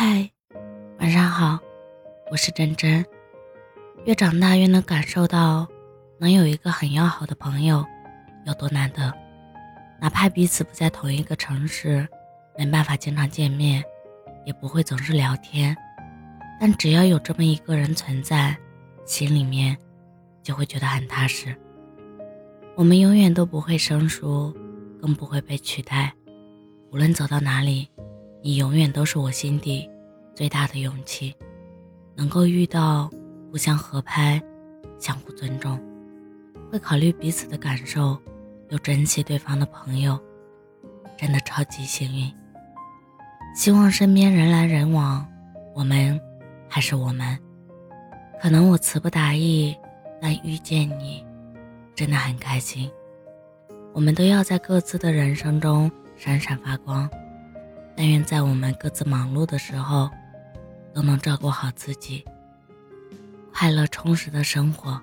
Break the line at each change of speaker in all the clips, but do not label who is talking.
嗨，晚上好，我是真真。越长大越能感受到，能有一个很要好的朋友有多难得。哪怕彼此不在同一个城市，没办法经常见面，也不会总是聊天，但只要有这么一个人存在，心里面就会觉得很踏实。我们永远都不会生疏，更不会被取代。无论走到哪里。你永远都是我心底最大的勇气，能够遇到互相合拍、相互尊重、会考虑彼此的感受又珍惜对方的朋友，真的超级幸运。希望身边人来人往，我们还是我们。可能我词不达意，但遇见你真的很开心。我们都要在各自的人生中闪闪发光。但愿在我们各自忙碌的时候，都能照顾好自己，快乐充实的生活。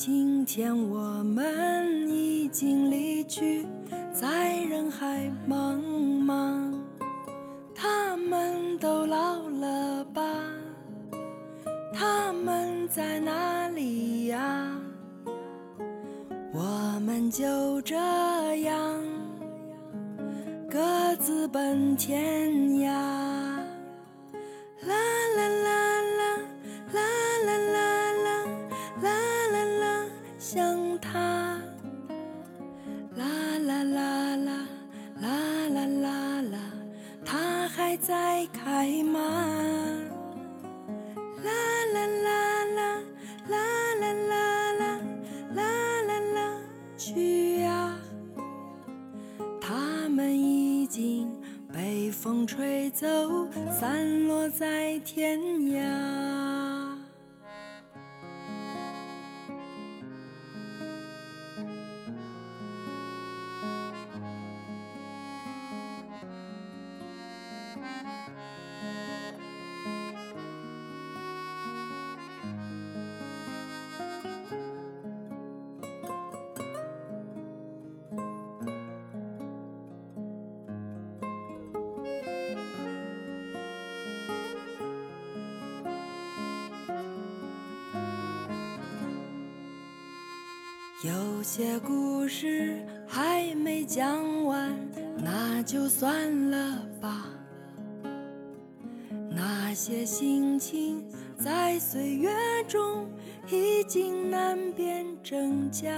今天我们已经离去。在人海茫茫，他们都老了吧？他们在哪里呀？我们就这样各自奔天涯。还在开吗？啦啦啦啦啦啦啦啦啦啦啦，去呀！他们已经被风吹走，散落在天涯。有些故事还没讲完，那就算了吧。那些心情在岁月中已经难辨真假。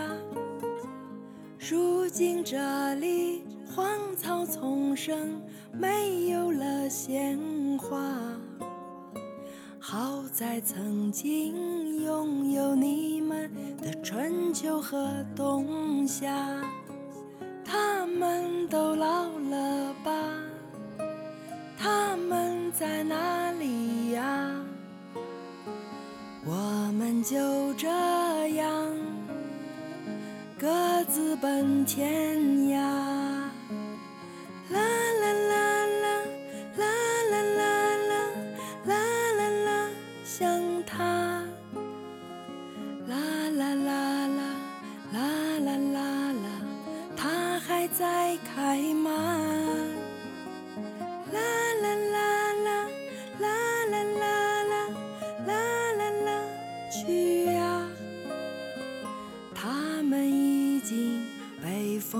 如今这里荒草丛生，没有了鲜花。好在曾经拥有你们的春秋和冬夏，他们都老了吧？他们在哪里呀？我们就这样各自奔天涯。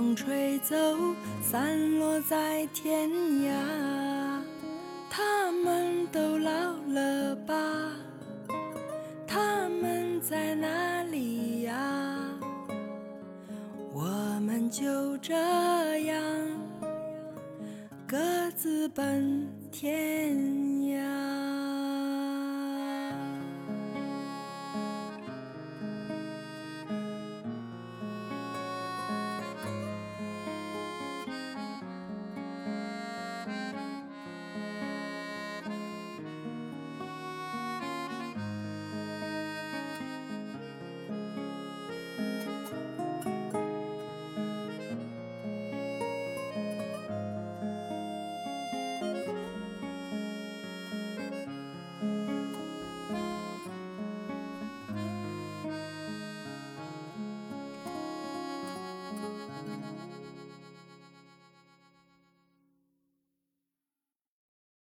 风吹走，散落在天涯。他们都老了吧？他们在哪里呀？我们就这样各自奔天